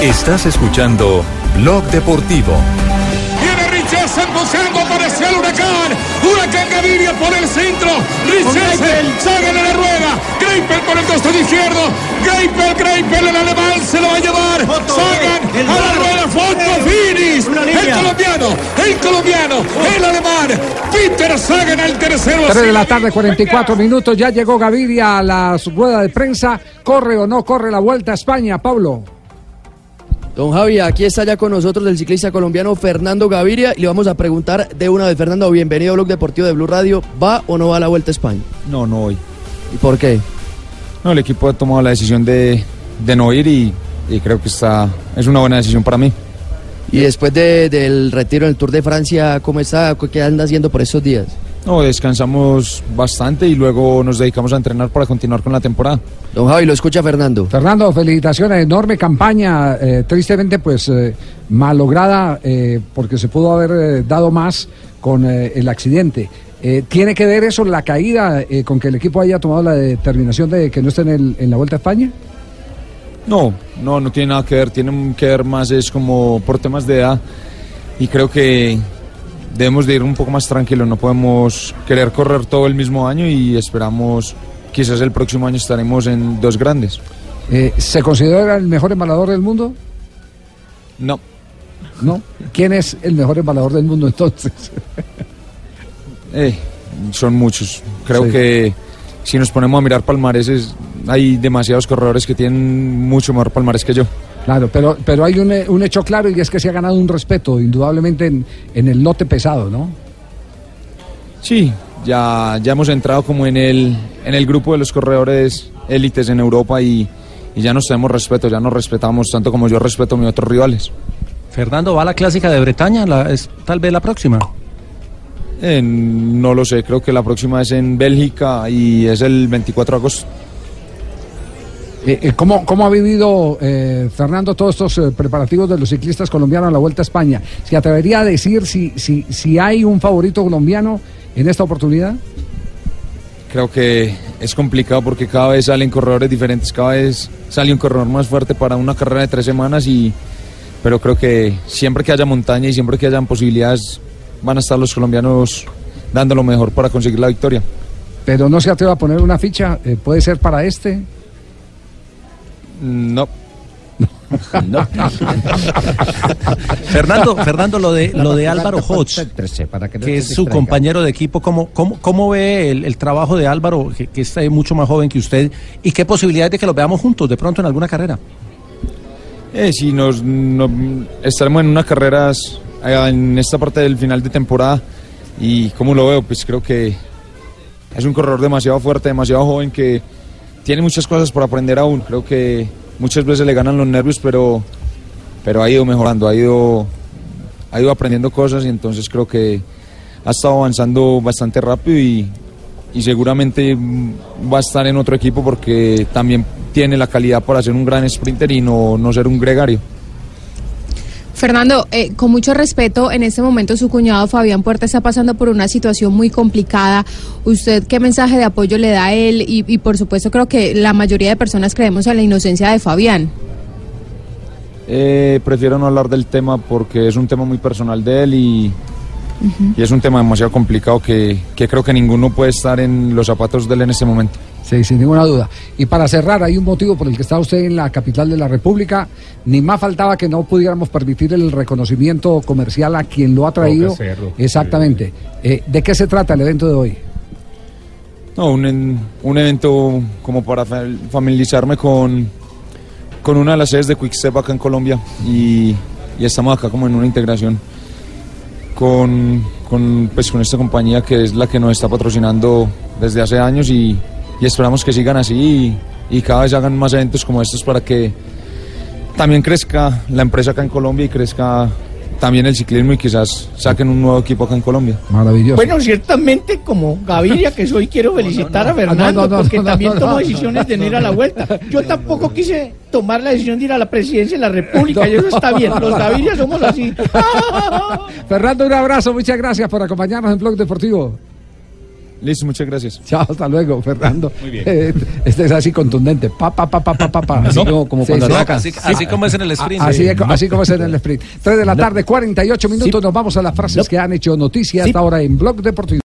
Estás escuchando Blog Deportivo. Viene Richardson buscando, apareció el huracán. Huracán Gaviria por el centro. Richardson, Sagan en la rueda. Greipel por el costado izquierdo. Greipel, Greipel, el alemán se lo va a llevar. Sagan a la rueda, foto, finish. El colombiano, el colombiano, el alemán. Peter Sagan al tercero. 3 de la tarde, 44 minutos. Ya llegó Gaviria a la rueda de prensa. ¿Corre o no corre la vuelta a España, Pablo? Don Javi, aquí está ya con nosotros el ciclista colombiano Fernando Gaviria y le vamos a preguntar de una vez, Fernando, bienvenido a Blog Deportivo de Blue Radio. ¿Va o no va a la Vuelta a España? No, no voy. ¿Y por qué? No, el equipo ha tomado la decisión de, de no ir y, y creo que está, es una buena decisión para mí. Y después de- del retiro en el Tour de Francia, ¿cómo está? ¿Qué anda haciendo por estos días? No, descansamos bastante y luego nos dedicamos a entrenar para continuar con la temporada. Don Javi, lo escucha Fernando. Fernando, felicitaciones, enorme campaña, eh, tristemente pues eh, malograda eh, porque se pudo haber eh, dado más con eh, el accidente. Eh, ¿Tiene que ver eso, la caída, eh, con que el equipo haya tomado la determinación de que no esté en, el- en la Vuelta a España? No, no, no tiene nada que ver, tiene que ver más es como por temas de edad y creo que debemos de ir un poco más tranquilos, no podemos querer correr todo el mismo año y esperamos, quizás el próximo año estaremos en dos grandes. Eh, ¿Se considera el mejor embalador del mundo? No, ¿No? ¿Quién es el mejor embalador del mundo entonces? Eh, son muchos. Creo Sí. que si nos ponemos a mirar palmareses, hay demasiados corredores que tienen mucho mejor palmarés que yo. Claro, pero, pero hay un, un hecho claro y es que se ha ganado un respeto, indudablemente, en, en el lote pesado, ¿no? Sí, ya, ya hemos entrado como en el, en el grupo de los corredores élites en Europa y, y ya nos tenemos respeto, ya nos respetamos tanto como yo respeto a mis otros rivales. Fernando, ¿va a la clásica de Bretaña? La- es tal vez la próxima. Eh, no lo sé, creo que la próxima es en Bélgica y es el 24 de agosto. Eh, eh, ¿cómo, ¿Cómo ha vivido eh, Fernando todos estos eh, preparativos de los ciclistas colombianos a la Vuelta a España? ¿Se atrevería a decir si, si, si hay un favorito colombiano en esta oportunidad? Creo que es complicado porque cada vez salen corredores diferentes, cada vez sale un corredor más fuerte para una carrera de tres semanas y pero creo que siempre que haya montaña y siempre que hayan posibilidades van a estar los colombianos dando lo mejor para conseguir la victoria. Pero no se atreve a poner una ficha, ¿puede ser para este? No. Fernando, Fernando, lo de lo de Álvaro Hodge, que es su compañero de equipo, ¿cómo, cómo, cómo ve el, el trabajo de Álvaro, que, que es eh, mucho más joven que usted, y qué posibilidades de que lo veamos juntos de pronto en alguna carrera? Eh, si nos, no- estaremos en unas carreras eh, en esta parte del final de temporada y como lo veo, pues creo que es un corredor demasiado fuerte, demasiado joven que tiene muchas cosas por aprender aún. Creo que muchas veces le ganan los nervios, pero, pero ha ido mejorando, ha ido, ha ido aprendiendo cosas y entonces creo que ha estado avanzando bastante rápido y, y seguramente va a estar en otro equipo porque también tiene la calidad para ser un gran sprinter y no, no ser un gregario. Fernando, eh, con mucho respeto, en este momento su cuñado Fabián Puerta está pasando por una situación muy complicada. ¿Usted qué mensaje de apoyo le da a él? Y, y, por supuesto creo que la mayoría de personas creemos en la inocencia de Fabián. Eh, prefiero no hablar del tema porque es un tema muy personal de él y, y es un tema demasiado complicado que, que creo que ninguno puede estar en los zapatos de él en este momento. Sí, sin ninguna duda. Y para cerrar, hay un motivo por el que está usted en la capital de la República. Ni más faltaba que no pudiéramos permitir el reconocimiento comercial a quien lo ha traído. Hacerlo, Exactamente. Eh, ¿De qué se trata el evento de hoy? No, un, un evento como para fa- familiarizarme con, con una de las sedes de Quickstep acá en Colombia y, y estamos acá como en una integración con, con, pues, con esta compañía que es la que nos está patrocinando desde hace años y, y esperamos que sigan así y, y cada vez hagan más eventos como estos para que también crezca la empresa acá en Colombia y crezca también el ciclismo y quizás saquen un nuevo equipo acá en Colombia. Maravilloso. Bueno, ciertamente como Gaviria que soy, quiero felicitar a Fernando No, no, no, porque no, no, también no, tomó decisiones de no ir a la vuelta. Yo tampoco quise tomar la decisión de ir a la presidencia de la República y eso está bien. Los Gaviria somos así. Fernando, un abrazo, muchas gracias por acompañarnos en Blog Deportivo. Listo, muchas gracias. Chao, hasta luego, Fernando. Muy bien. Eh, este es así contundente. Pa, pa, pa, pa, pa, pa, pa. Así ¿No? como- como Sí, cuando sí. atacan. Así- así como es en el sprint. Así, Sí. es- así como es en el sprint. 3 de la tarde, 48 minutos. Nos vamos a las frases que han hecho noticia hasta ahora en Blog Deportivo.